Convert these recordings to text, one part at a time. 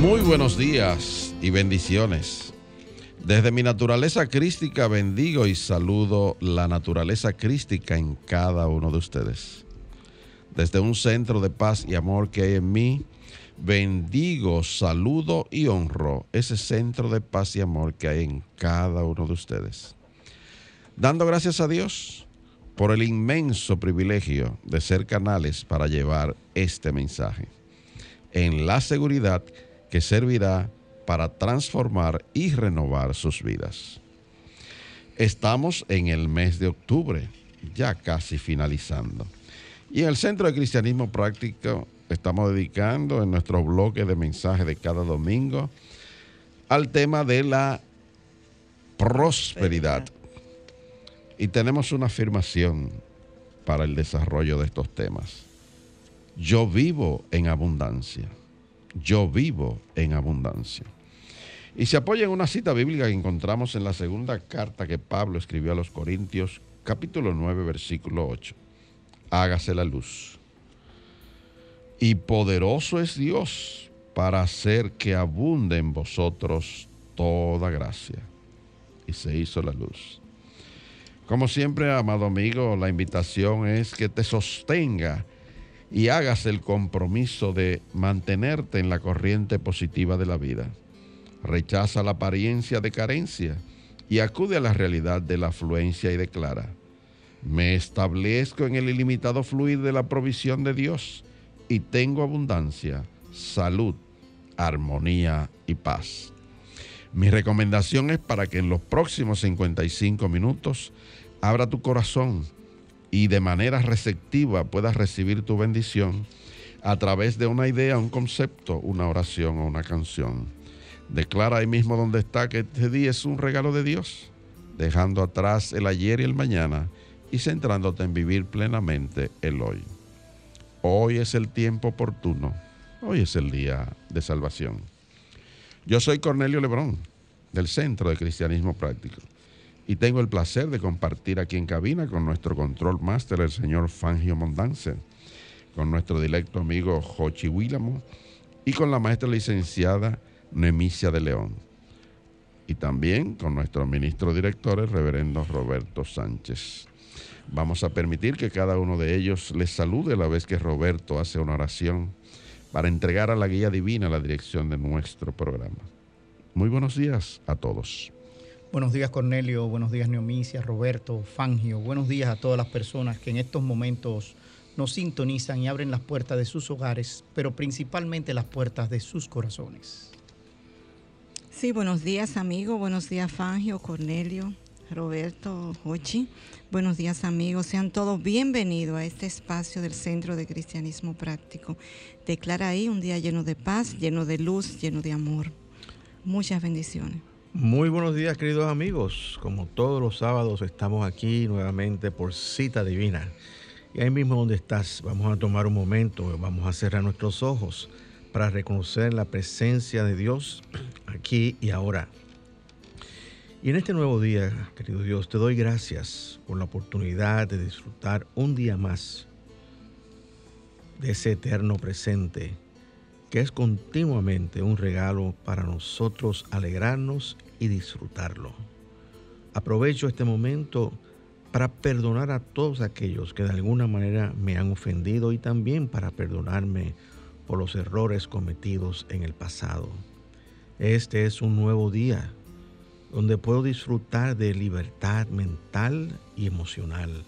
Muy buenos días y bendiciones. Desde mi naturaleza crística bendigo y saludo la naturaleza crística en cada uno de ustedes. Desde un centro de paz y amor que hay en mí, bendigo, saludo y honro ese centro de paz y amor que hay en cada uno de ustedes. Dando gracias a Dios por el inmenso privilegio de ser canales para llevar este mensaje, en la seguridad servirá para transformar y renovar sus vidas. Estamos en el mes de octubre, ya casi finalizando. Y en el Centro de Cristianismo Práctico estamos dedicando en nuestro bloque de mensajes de cada domingo al tema de la prosperidad. Y tenemos una afirmación para el desarrollo de estos temas. Yo vivo en abundancia. Yo vivo en abundancia. Y se apoya en una cita bíblica que encontramos en la segunda carta que Pablo escribió a los Corintios, capítulo 9, versículo 8. Hágase la luz y poderoso es Dios para hacer que abunde en vosotros toda gracia. Y se hizo la luz. Como siempre, amado amigo, la invitación es que te sostenga y hagas el compromiso de mantenerte en la corriente positiva de la vida. Rechaza la apariencia de carencia y acude a la realidad de la afluencia y declara, me establezco en el ilimitado fluir de la provisión de Dios y tengo abundancia, salud, armonía y paz. Mi recomendación es para que en los próximos 55 minutos abra tu corazón y de manera receptiva puedas recibir tu bendición a través de una idea, un concepto, una oración o una canción. Declara ahí mismo donde está que este día es un regalo de Dios, dejando atrás el ayer y el mañana y centrándote en vivir plenamente el hoy. Hoy es el tiempo oportuno. Hoy es el día de salvación. Yo soy Cornelio Lebrón, del Centro de Cristianismo Práctico, y tengo el placer de compartir aquí en cabina con nuestro control máster, el señor Fangio Mondance, con nuestro directo amigo Jochi Willamo y con la maestra licenciada Nemicia de León. Y también con nuestro ministro director, el reverendo Roberto Sánchez. Vamos a permitir que cada uno de ellos les salude a la vez que Roberto hace una oración para entregar a la guía divina la dirección de nuestro programa. Muy buenos días a todos. Buenos días Cornelio, buenos días Neomicia, Roberto, Fangio, buenos días a todas las personas que en estos momentos nos sintonizan y abren las puertas de sus hogares, pero principalmente las puertas de sus corazones. Sí, buenos días amigo, buenos días Fangio, Cornelio, Roberto, Hochi. Buenos días amigos, sean todos bienvenidos a este espacio del Centro de Cristianismo Práctico. Declara ahí un día lleno de paz, lleno de luz, lleno de amor. Muchas bendiciones. Muy buenos días queridos amigos, como todos los sábados estamos aquí nuevamente por cita divina. Y ahí mismo donde estás, vamos a tomar un momento, vamos a cerrar nuestros ojos para reconocer la presencia de Dios aquí y ahora y en este nuevo día, querido Dios, te doy gracias por la oportunidad de disfrutar un día más de ese eterno presente, que es continuamente un regalo para nosotros alegrarnos y disfrutarlo. Aprovecho este momento para perdonar a todos aquellos que de alguna manera me han ofendido y también para perdonarme por los errores cometidos en el pasado. Este es un nuevo día donde puedo disfrutar de libertad mental y emocional.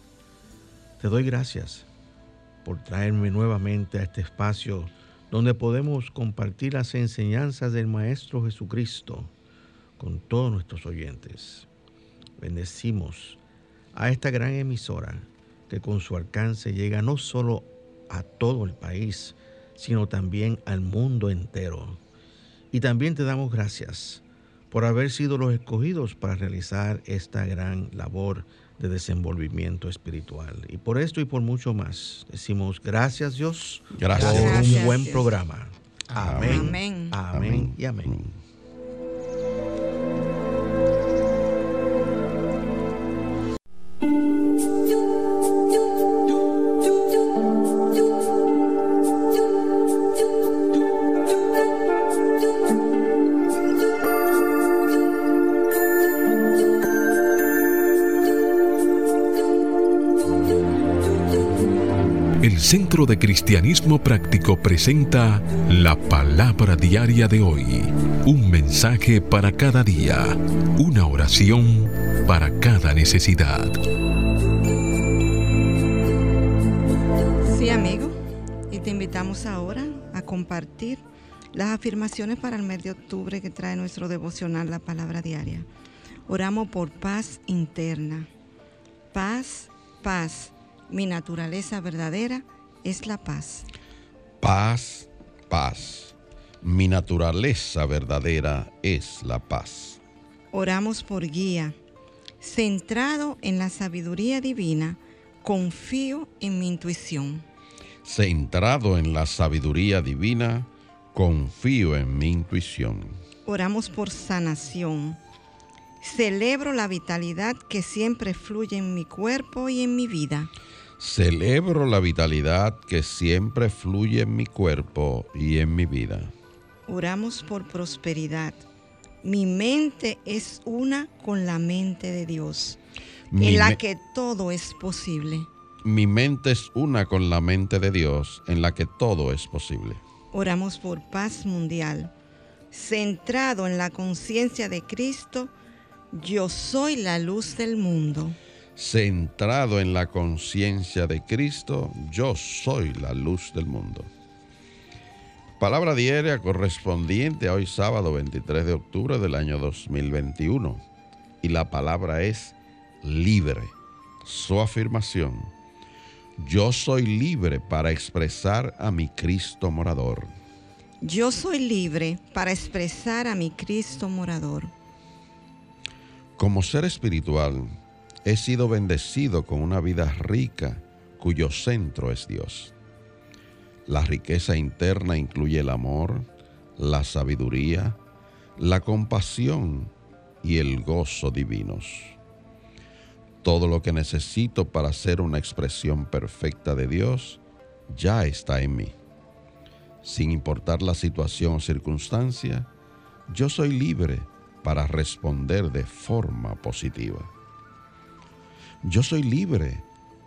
Te doy gracias por traerme nuevamente a este espacio donde podemos compartir las enseñanzas del Maestro Jesucristo con todos nuestros oyentes. Bendecimos a esta gran emisora que con su alcance llega no solo a todo el país, sino también al mundo entero. Y también te damos gracias por haber sido los escogidos para realizar esta gran labor de desenvolvimiento espiritual. Y por esto y por mucho más, decimos gracias Dios Gracias. por un buen Dios. programa. Amén. Amén. Amén y amén. Centro de Cristianismo Práctico presenta la palabra diaria de hoy. Un mensaje para cada día. Una oración para cada necesidad. Sí, amigo. Y te invitamos ahora a compartir las afirmaciones para el mes de octubre que trae nuestro devocional La Palabra Diaria. Oramos por paz interna. Paz, paz. Mi naturaleza verdadera es la paz. Paz, paz. Mi naturaleza verdadera es la paz. Oramos por guía. Centrado en la sabiduría divina, confío en mi intuición. Centrado en la sabiduría divina, confío en mi intuición. Oramos por sanación. Celebro la vitalidad que siempre fluye en mi cuerpo y en mi vida. Celebro la vitalidad que siempre fluye en mi cuerpo y en mi vida. Oramos por prosperidad. Mi mente es una con la mente de Dios, Mi, en la que todo es posible. mi mente es una con la mente de Dios, en la que todo es posible. Oramos por paz mundial. Centrado en la conciencia de Cristo, yo soy la luz del mundo. Centrado en la conciencia de Cristo, yo soy la luz del mundo. Palabra diaria correspondiente a hoy sábado 23 de octubre del año 2021. Y la palabra es libre. Su afirmación. Yo soy libre para expresar a mi Cristo morador. Yo soy libre para expresar a mi Cristo morador. Como ser espiritual, he sido bendecido con una vida rica cuyo centro es Dios. La riqueza interna incluye el amor, la sabiduría, la compasión y el gozo divinos. Todo lo que necesito para ser una expresión perfecta de Dios ya está en mí. Sin importar la situación o circunstancia, yo soy libre para responder de forma positiva. Yo soy libre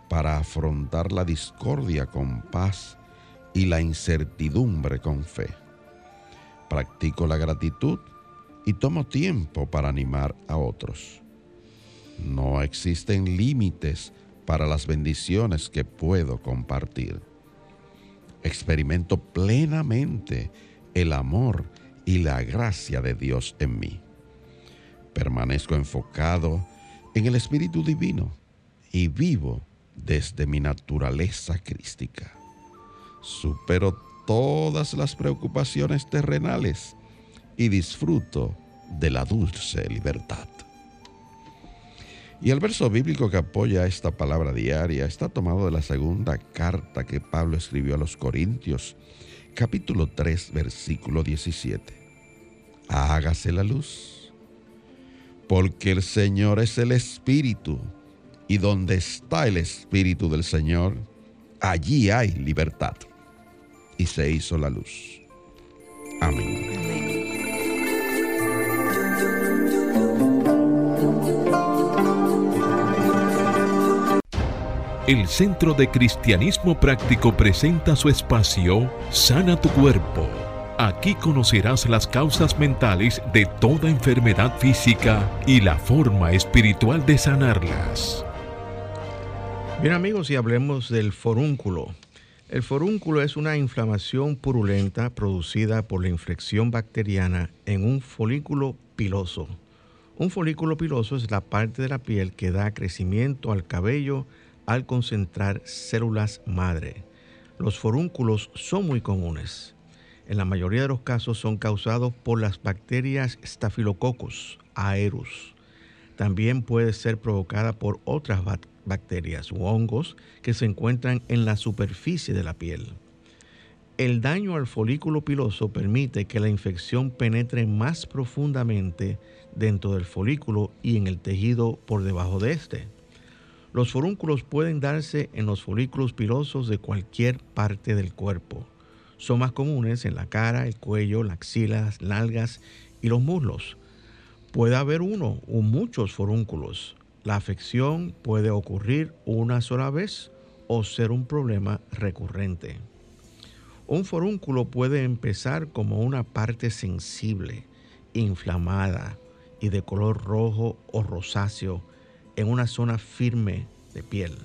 para afrontar la discordia con paz y la incertidumbre con fe. Practico la gratitud y tomo tiempo para animar a otros. No existen límites para las bendiciones que puedo compartir. Experimento plenamente el amor y la gracia de Dios en mí. Permanezco enfocado en el Espíritu Divino y vivo desde mi naturaleza crística. Supero todas las preocupaciones terrenales y disfruto de la dulce libertad. Y el verso bíblico que apoya esta palabra diaria está tomado de la segunda carta que Pablo escribió a los Corintios, capítulo 3, versículo 17. Hágase la luz, porque el Señor es el Espíritu, y donde está el Espíritu del Señor, allí hay libertad. Y se hizo la luz. Amén. El Centro de Cristianismo Práctico presenta su espacio Sana tu Cuerpo. Aquí conocerás las causas mentales de toda enfermedad física y la forma espiritual de sanarlas. Bien amigos, y hablemos del forúnculo. El forúnculo es una inflamación purulenta producida por la infección bacteriana en un folículo piloso. Un folículo piloso es la parte de la piel que da crecimiento al cabello al concentrar células madre. Los forúnculos son muy comunes. En la mayoría de los casos son causados por las bacterias Staphylococcus aerus. También puede ser provocada por otras bacterias u hongos que se encuentran en la superficie de la piel. El daño al folículo piloso permite que la infección penetre más profundamente dentro del folículo y en el tejido por debajo de este. Los forúnculos pueden darse en los folículos pilosos de cualquier parte del cuerpo. Son más comunes en la cara, el cuello, las axilas, nalgas y los muslos. Puede haber uno o muchos forúnculos. La afección puede ocurrir una sola vez o ser un problema recurrente. Un forúnculo puede empezar como una parte sensible, inflamada y de color rojo o rosáceo en una zona firme de piel.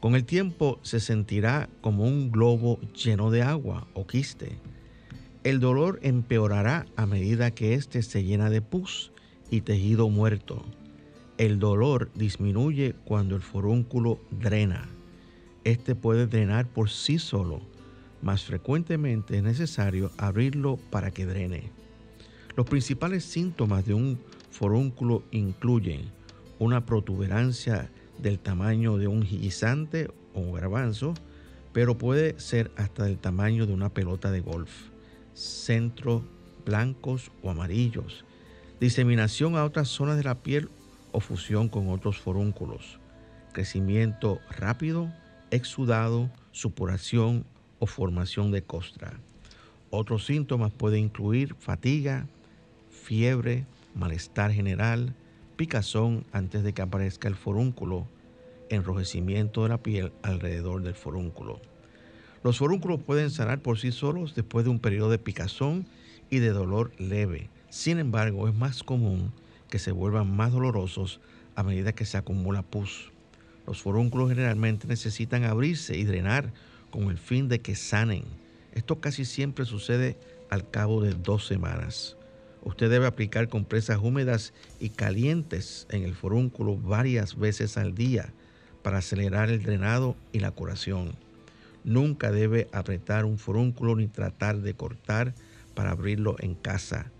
Con el tiempo se sentirá como un globo lleno de agua o quiste. El dolor empeorará a medida que éste se llena de pus y tejido muerto. El dolor disminuye cuando el forúnculo drena. Este puede drenar por sí solo más frecuentemente es necesario abrirlo para que drene. Los principales síntomas de un forúnculo incluyen una protuberancia del tamaño de un guisante o un garbanzo, pero puede ser hasta del tamaño de una pelota de golf, centros blancos o amarillos, diseminación a otras zonas de la piel o fusión con otros forúnculos, crecimiento rápido, exudado, supuración o formación de costra. Otros síntomas pueden incluir fatiga, fiebre, malestar general, picazón antes de que aparezca el forúnculo, enrojecimiento de la piel alrededor del forúnculo. Los forúnculos pueden sanar por sí solos después de un periodo de picazón y de dolor leve. Sin embargo, es más común que se vuelvan más dolorosos a medida que se acumula pus. Los forúnculos generalmente necesitan abrirse y drenar con el fin de que sanen. Esto casi siempre sucede al cabo de dos semanas. Usted debe aplicar compresas húmedas y calientes en el forúnculo varias veces al día para acelerar el drenado y la curación. Nunca debe apretar un forúnculo ni tratar de cortar para abrirlo en casa.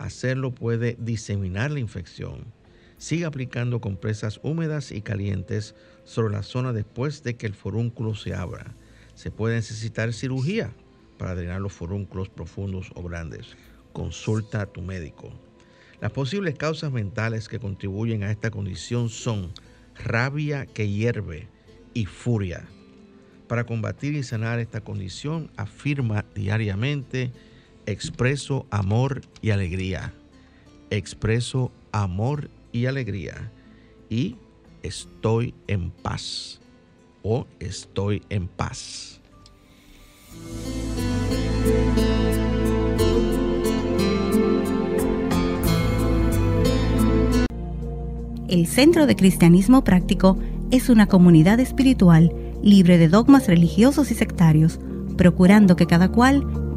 Hacerlo puede diseminar la infección. Siga aplicando compresas húmedas y calientes sobre la zona después de que el forúnculo se abra se puede necesitar cirugía para drenar los forúnculos profundos o grandes. Consulta a tu médico. Las posibles causas mentales que contribuyen a esta condición son rabia que hierve y furia. Para combatir y sanar esta condición, afirma diariamente, expreso amor y alegría. Expreso amor y alegría. Y estoy en paz o estoy en paz. El Centro de Cristianismo Práctico es una comunidad espiritual libre de dogmas religiosos y sectarios, procurando que cada cual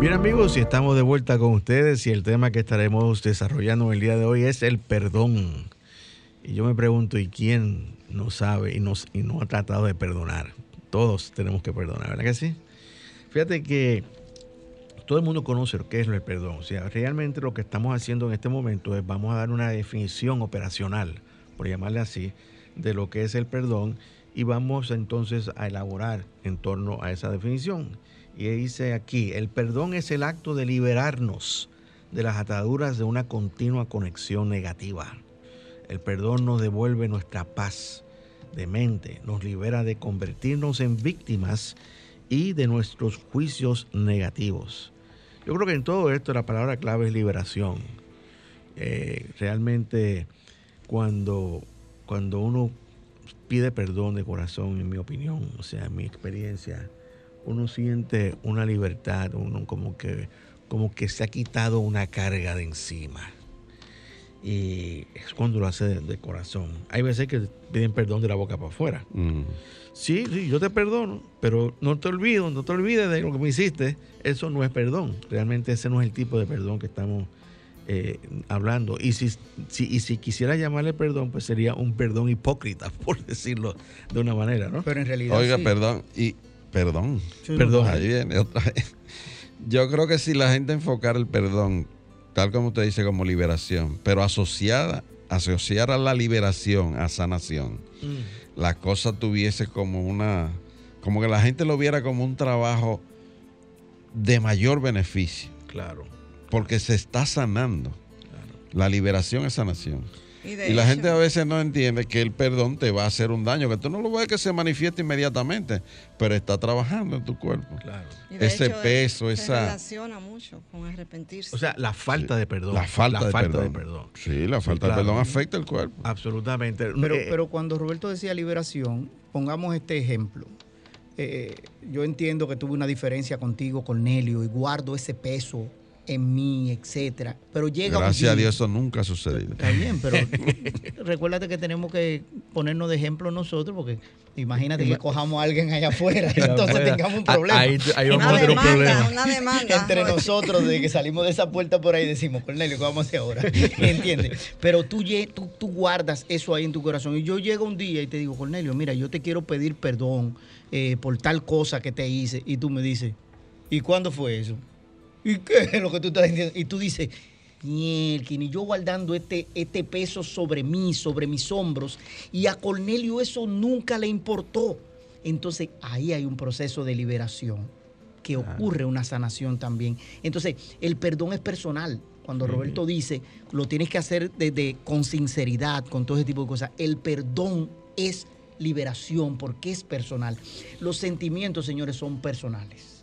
Bien amigos, y estamos de vuelta con ustedes y el tema que estaremos desarrollando el día de hoy es el perdón. Y yo me pregunto, ¿y quién no sabe y, y no ha tratado de perdonar. Todos tenemos que perdonar, ¿verdad que sí? Fíjate que todo el mundo conoce lo que es el perdón. O sea, realmente lo que estamos haciendo en este momento es vamos a dar una definición operacional, por llamarle así, de lo que es el perdón y vamos entonces a elaborar en torno a esa definición. Y dice aquí, el perdón es el acto de liberarnos de las ataduras de una continua conexión negativa. El perdón nos devuelve nuestra paz de mente, nos libera de convertirnos en víctimas y de nuestros juicios negativos. Yo creo que en todo esto la palabra clave es liberación. Eh, realmente cuando, cuando uno pide perdón de corazón, en mi opinión, o sea, en mi experiencia, uno siente una libertad, uno como que, como que se ha quitado una carga de encima. Y es cuando lo hace de, corazón. Hay veces que piden perdón de la boca para afuera. Mm. Sí, sí, yo te perdono, pero no te olvido, no te olvides de lo que me hiciste. Eso no es perdón. Realmente ese no es el tipo de perdón que estamos eh, hablando. Y si, si, y si quisiera llamarle perdón, pues sería un perdón hipócrita, por decirlo de una manera, ¿no? Pero en realidad. Oiga, perdón, y perdón. perdón. Ahí viene otra vez. Yo creo que si la gente enfocara el perdón, tal como usted dice, como liberación, pero asociada, asociar a la liberación a sanación. Mm la cosa tuviese como una, como que la gente lo viera como un trabajo de mayor beneficio. Claro. Porque se está sanando. La liberación es sanación. Y, la gente a veces no entiende que el perdón te va a hacer un daño, que tú no lo ves que se manifieste inmediatamente, pero está trabajando en tu cuerpo. Claro. Ese peso, esa... Se relaciona mucho con arrepentirse. O sea, la falta de perdón. La falta, de, perdón. Sí, la falta de perdón afecta el cuerpo. Absolutamente. Pero, eh, pero cuando Roberto decía liberación, pongamos este ejemplo. Eh, yo entiendo que tuve una diferencia contigo, Cornelio, y guardo ese peso en mí, etcétera. Pero llega Gracias a Dios eso nunca ha sucedido. Está bien, pero recuérdate que tenemos que ponernos de ejemplo nosotros, porque imagínate que cojamos a alguien allá afuera, entonces tengamos un problema. Ahí, vamos a tener un problema. Una demanda. Entre nosotros, desde que salimos de esa puerta por ahí, decimos, Cornelio, ¿qué vamos a hacer ahora? ¿Entiendes? Pero tú, tú, tú guardas eso ahí en tu corazón. Y yo llego un día y te digo, Cornelio, mira, yo te quiero pedir perdón eh, por tal cosa que te hice. Y tú me dices, ¿y cuándo fue eso? ¿Y qué es lo que tú estás diciendo? Y tú dices, y yo guardando este, este peso sobre mí, sobre mis hombros, y a Cornelio eso nunca le importó. Entonces ahí hay un proceso de liberación, que ocurre una sanación también. Entonces el perdón es personal. Cuando Roberto dice, lo tienes que hacer desde, con sinceridad, con todo ese tipo de cosas, el perdón es liberación porque es personal. Los sentimientos, señores, son personales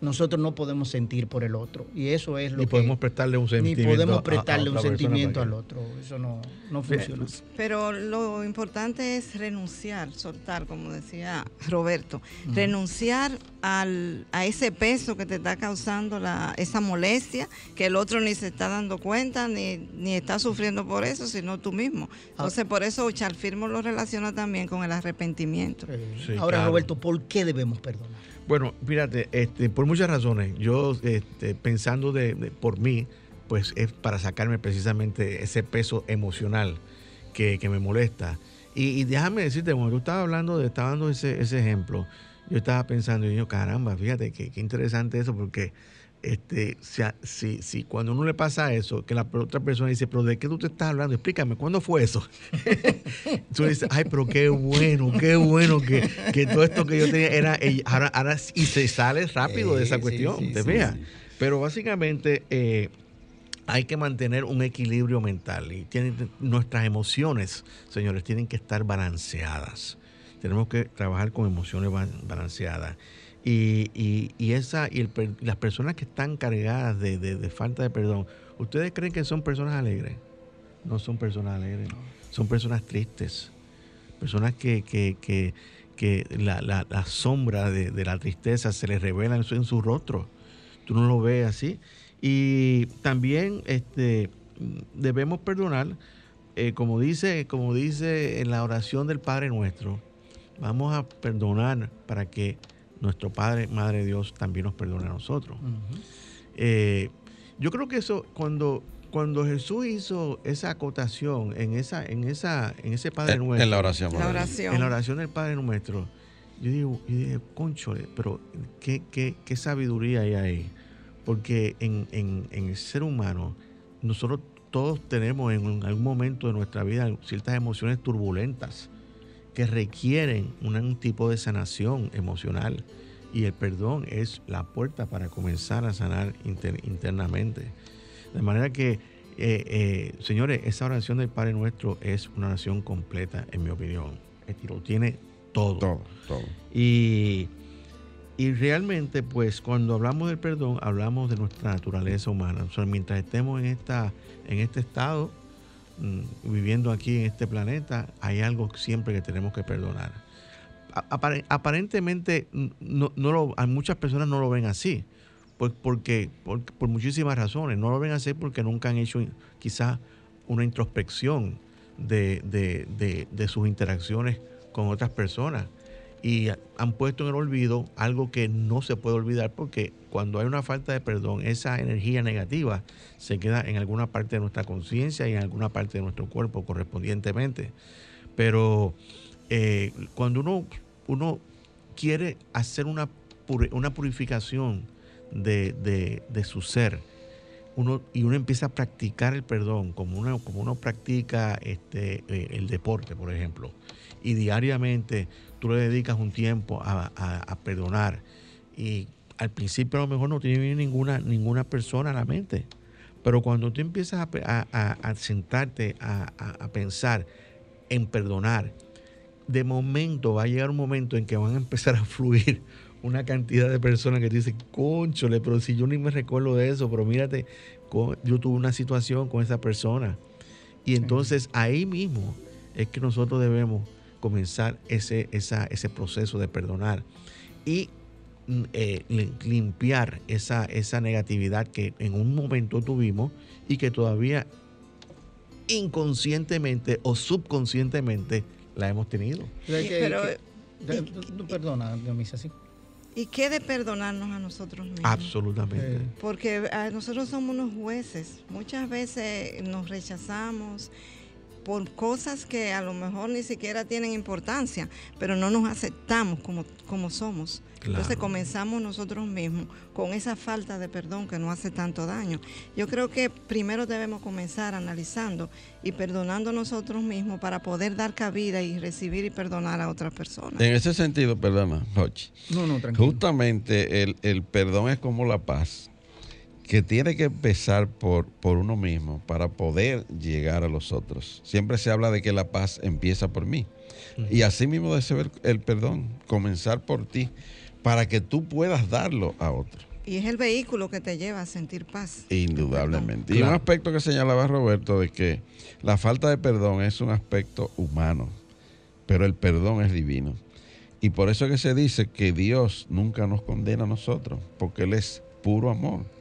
nosotros no podemos sentir por el otro. Y eso es lo ni podemos prestarle un sentimiento. Ni podemos prestarle un sentimiento al otro. Eso no, funciona. Pero lo importante es renunciar, soltar, como decía Roberto. Renunciar al, a ese peso que te está causando la, esa molestia, que el otro ni se está dando cuenta, ni, ni está sufriendo por eso, sino tú mismo. Entonces, por eso Charfirmo lo relaciona también con el arrepentimiento. Ahora, Roberto, ¿por qué debemos perdonar? Bueno, fíjate, este, por muchas razones, yo este, pensando de, por mí, pues es para sacarme precisamente ese peso emocional que, me molesta. Y, déjame decirte, cuando tú estabas hablando, de, estaba dando ese, ejemplo, yo estaba pensando, y yo, caramba, fíjate, qué, qué interesante eso, porque este, si, si, cuando uno le pasa eso, que la otra persona dice, pero ¿de qué tú te estás hablando? Explícame, ¿cuándo fue eso? tú dices, ay, pero qué bueno, qué bueno que, que todo esto que yo tenía era, ahora, ahora y se sale rápido de esa cuestión, te veas. Pero básicamente eh, hay que mantener un equilibrio mental y tienen, nuestras emociones, señores, tienen que estar balanceadas. Tenemos que trabajar con emociones balanceadas. Y, y, esa, y las personas que están cargadas de, falta de perdón, ¿ustedes creen que son personas alegres? No son personas alegres, son personas tristes, personas que, que, la, sombra de, la tristeza se les revela en su, rostro. Tú no lo ves así. Y también este, debemos perdonar, eh, como, dice, como dice en la oración del Padre Nuestro, vamos a perdonar para que nuestro Padre, Madre Dios, también nos perdona a nosotros. Eh, yo creo que eso, cuando, cuando Jesús hizo esa acotación en esa, en esa, en ese Padre Nuestro. En la oración. En la oración del Padre Nuestro. Yo digo, yo dije, conchole, pero qué, qué, sabiduría hay ahí. Porque en, en, en el ser humano, nosotros todos tenemos en algún momento de nuestra vida ciertas emociones turbulentas que requieren un tipo de sanación emocional y el perdón es la puerta para comenzar a sanar internamente. De manera que, eh, eh, señores, esa oración del Padre Nuestro es una oración completa, en mi opinión. Lo tiene todo. Todo, todo. Y, y realmente, pues, cuando hablamos del perdón, hablamos de nuestra naturaleza humana. O sea, mientras estemos en, esta, en este estado, viviendo aquí en este planeta, hay algo siempre que tenemos que perdonar. aparentemente no, lo, muchas personas no lo ven así, por, porque, por, muchísimas razones. No lo ven así porque nunca han hecho quizás una introspección de, de sus interacciones con otras personas y han puesto en el olvido algo que no se puede olvidar porque cuando hay una falta de perdón, esa energía negativa se queda en alguna parte de nuestra conciencia y en alguna parte de nuestro cuerpo correspondientemente. Pero eh, cuando uno, uno quiere hacer una, una purificación de, su ser, uno, y uno empieza a practicar el perdón, como uno, como uno practica este, eh, el deporte, por ejemplo, y diariamente tú le dedicas un tiempo a, perdonar. Y al principio a lo mejor no tiene ninguna, ninguna persona a la mente, pero cuando tú empiezas a, sentarte a, pensar en perdonar, de momento va a llegar un momento en que van a empezar a fluir una cantidad de personas que te dicen, conchole, pero si yo ni me recuerdo de eso, pero mírate, yo tuve una situación con esa persona. Y entonces ahí mismo es que nosotros debemos comenzar ese, ese proceso de perdonar y mm, eh, limpiar esa, esa negatividad que en un momento tuvimos y que todavía inconscientemente o subconscientemente la hemos tenido. Pero, perdona, Dionisio, sí. ¿Y qué de perdonarnos a nosotros mismos? Absolutamente. Porque nosotros somos unos jueces. Muchas veces nos rechazamos por cosas que a lo mejor ni siquiera tienen importancia, pero no nos aceptamos como, como somos. Entonces comenzamos nosotros mismos con esa falta de perdón que no hace tanto daño. Yo creo que primero debemos comenzar analizando y perdonando nosotros mismos para poder dar cabida y recibir y perdonar a otras personas. En ese sentido, perdona, Hochi. No, no, tranquilo. Justamente el, el perdón es como la paz que tiene que empezar por, por uno mismo para poder llegar a los otros. Siempre se habla de que la paz empieza por mí. Y así mismo debe ser el perdón, comenzar por ti, para que tú puedas darlo a otro. Y es el vehículo que te lleva a sentir paz. Indudablemente. Y un aspecto que señalaba Roberto de que la falta de perdón es un aspecto humano, pero el perdón es divino. Y por eso es que se dice que Dios nunca nos condena a nosotros, porque Él es puro amor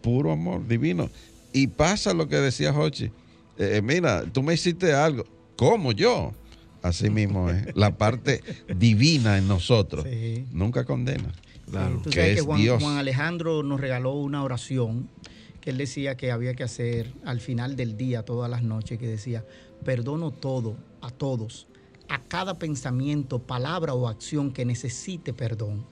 puro amor divino. Y pasa lo que decía Jochi. Eh, eh, mira, tú me hiciste algo. como yo? Así mismo es. La parte divina en nosotros. Nunca condena. Claro. Tú sabes que, Juan, Alejandro nos regaló una oración que él decía que había que hacer al final del día, todas las noches, que decía, perdono todo, a todos, a cada pensamiento, palabra o acción que necesite perdón.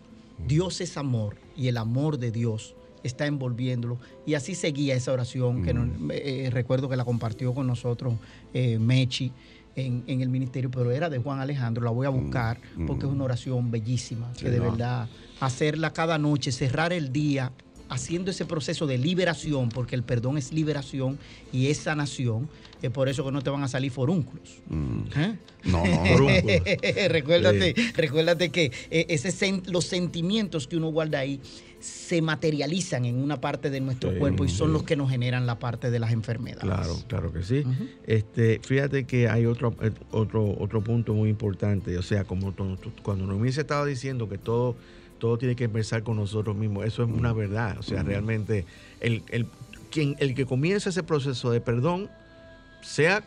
Dios es amor y el amor de Dios está envolviéndolo. Y así seguía esa oración, que mm. eh, recuerdo que la compartió con nosotros eh, Mechi. En, el ministerio, pero era de Juan Alejandro, la voy a mm. buscar porque es una oración bellísima, que de verdad hacerla cada noche, cerrar el día haciendo ese proceso de liberación, porque el perdón es liberación y es sanación, es por eso que no te van a salir forúnculos. Mm. ¿Eh? No, no. recuérdate, recuérdate que ese, los sentimientos que uno guarda ahí se materializan en una parte de nuestro cuerpo y son los que nos generan la parte de las enfermedades. Claro, claro que sí. este, fíjate que hay otro, eh, otro, otro punto muy importante. O sea, como cuando nos hubiese estado diciendo que todo, todo tiene que empezar con nosotros mismos, eso es una verdad. O sea, realmente el, el, quien, el que comienza ese proceso de perdón, sea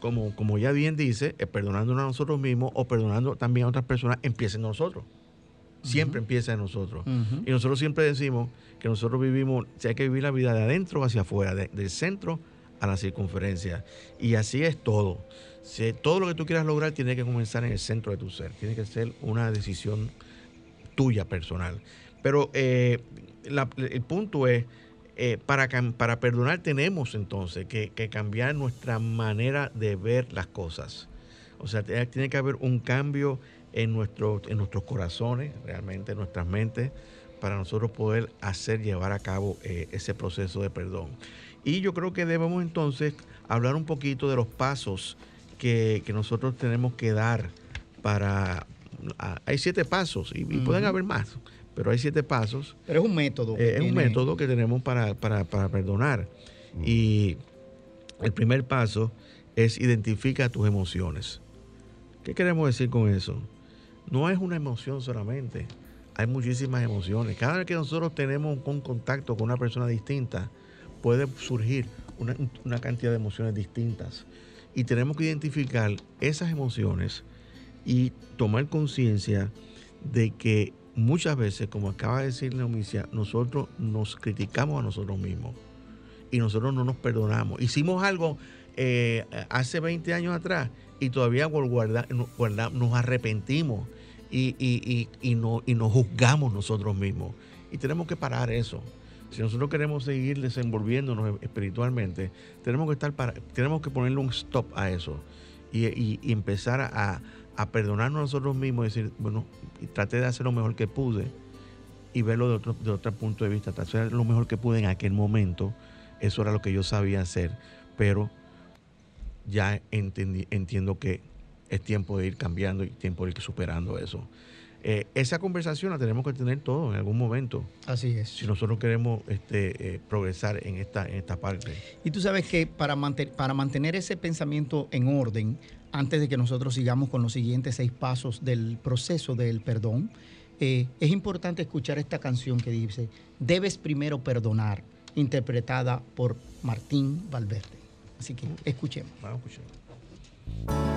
como, como ya bien dice, perdonándonos a nosotros mismos o perdonando también a otras personas, empiecen nosotros siempre empieza en nosotros. Y nosotros siempre decimos que nosotros vivimos, si hay que vivir la vida de adentro hacia afuera, del centro a la circunferencia. Y así es todo. Si, todo lo que tú quieras lograr tiene que comenzar en el centro de tu ser. Tiene que ser una decisión tuya personal. Pero eh, el punto es, eh, para, para perdonar tenemos entonces que, que, cambiar nuestra manera de ver las cosas. O sea, tiene que haber un cambio en, nuestro, en nuestros corazones, realmente en nuestras mentes, para nosotros poder hacer, llevar a cabo eh, ese proceso de perdón. Y yo creo que debemos entonces hablar un poquito de los pasos que, nosotros tenemos que dar para... Hay siete pasos y, pueden haber más, pero hay siete pasos. Pero es un método. Eh, es un método que tenemos para, para, para perdonar. Y el primer paso es identifica tus emociones. ¿Qué queremos decir con eso? No es una emoción solamente, hay muchísimas emociones. Cada vez que nosotros tenemos un contacto con una persona distinta, puede surgir una, cantidad de emociones distintas. Y tenemos que identificar esas emociones y tomar conciencia de que muchas veces, como acaba de decir Neomicia, nosotros nos criticamos a nosotros mismos y nosotros no nos perdonamos. Hicimos algo eh, hace 20 años atrás y todavía nos arrepentimos y, y, no, y nos juzgamos nosotros mismos. Y tenemos que parar eso. Si nosotros queremos seguir desenvolviéndonos espiritualmente, tenemos que, estar para, tenemos que ponerle un stop a eso y, empezar a, a, perdonarnos nosotros mismos y decir, bueno, traté de hacer lo mejor que pude y verlo de otro, de otro punto de vista. Traté de hacer lo mejor que pude en aquel momento. Eso era lo que yo sabía hacer, pero ya entendí, entiendo que es tiempo de ir cambiando y tiempo de ir superando eso. Eh, esa conversación la tenemos que tener todos en algún momento. Así es. Si nosotros queremos este, eh, progresar en esta, en esta parte. Y tú sabes que para, para mantener ese pensamiento en orden, antes de que nosotros sigamos con los siguientes seis pasos del proceso del perdón, eh, es importante escuchar esta canción que dice, debes primero perdonar, interpretada por Martín Valverde. Así que escuchemos. Vamos a escuchar.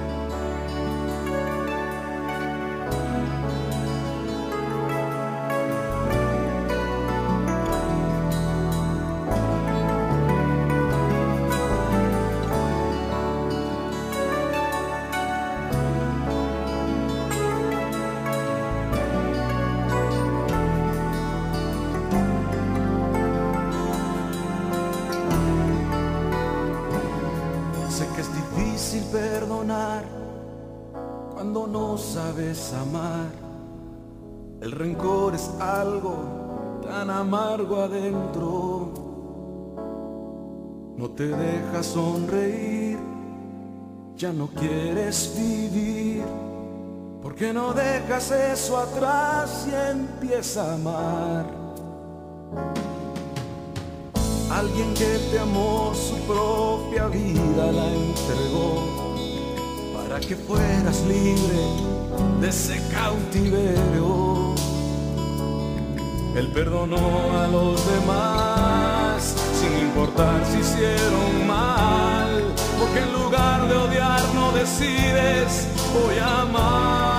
El rencor es algo tan amargo adentro. No te deja sonreír, ya no quieres vivir. porque no dejas eso atrás y empieza a amar? Alguien que te amó su propia vida la entregó que fueras libre de ese cautiverio. Él perdonó a los demás sin importar si hicieron mal, porque en lugar de odiar no decides voy a amar.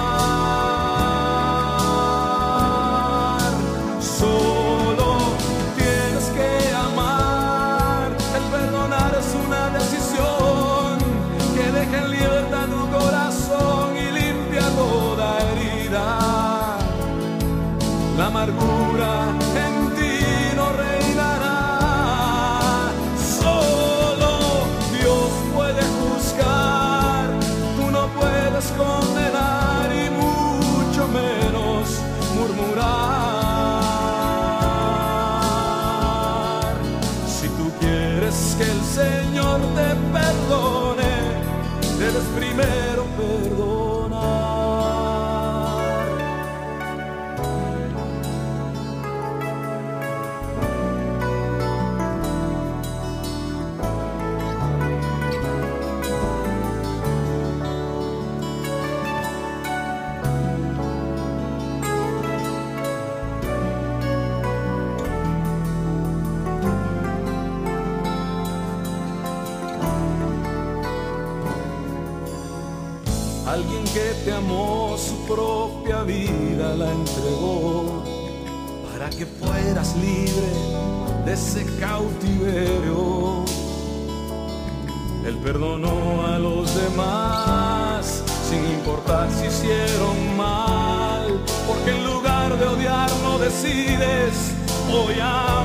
Amargura su propia vida la entregó para que fueras libre de ese cautiverio. Él perdonó a los demás sin importar si hicieron mal, porque en lugar de odiar no decides voy a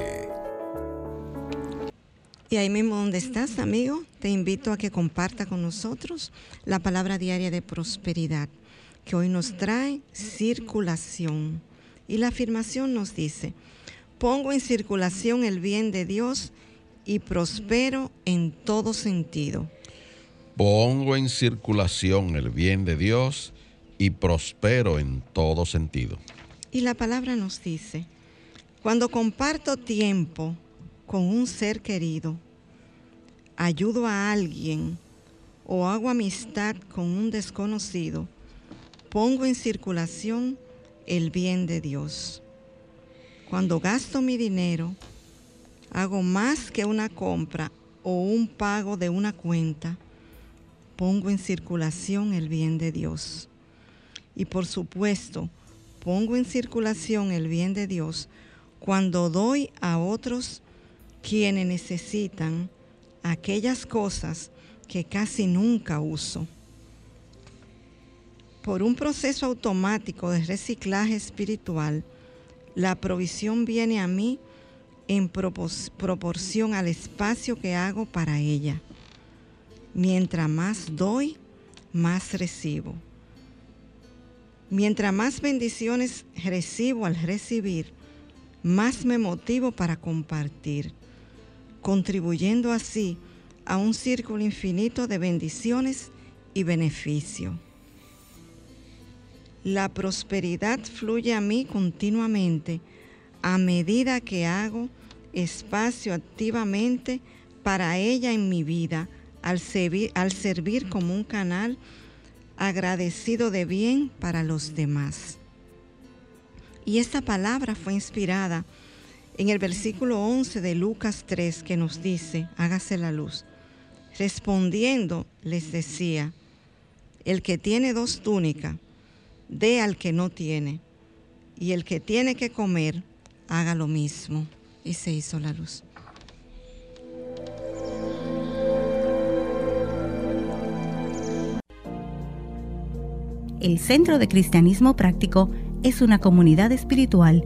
Y ahí mismo donde estás, amigo, te invito a que comparta con nosotros la palabra diaria de prosperidad, que hoy nos trae circulación. Y la afirmación nos dice, pongo en circulación el bien de Dios y prospero en todo sentido. Pongo en circulación el bien de Dios y prospero en todo sentido. Y la palabra nos dice, cuando comparto tiempo, con un ser querido, ayudo a alguien o hago amistad con un desconocido, pongo en circulación el bien de Dios. Cuando gasto mi dinero, hago más que una compra o un pago de una cuenta, pongo en circulación el bien de Dios. Y por supuesto, pongo en circulación el bien de Dios cuando doy a otros quienes necesitan aquellas cosas que casi nunca uso. Por un proceso automático de reciclaje espiritual, la provisión viene a mí en proporción al espacio que hago para ella. Mientras más doy, más recibo. Mientras más bendiciones recibo al recibir, más me motivo para compartir contribuyendo así a un círculo infinito de bendiciones y beneficio. La prosperidad fluye a mí continuamente a medida que hago espacio activamente para ella en mi vida, al servir, como un canal agradecido de bien para los demás. Y esta palabra fue inspirada en el versículo 11 de Lucas 3 que nos dice, hágase la luz. Respondiendo les decía, el que tiene dos túnicas, dé al que no tiene, y el que tiene que comer, haga lo mismo. Y se hizo la luz. El Centro de Cristianismo Práctico es una comunidad espiritual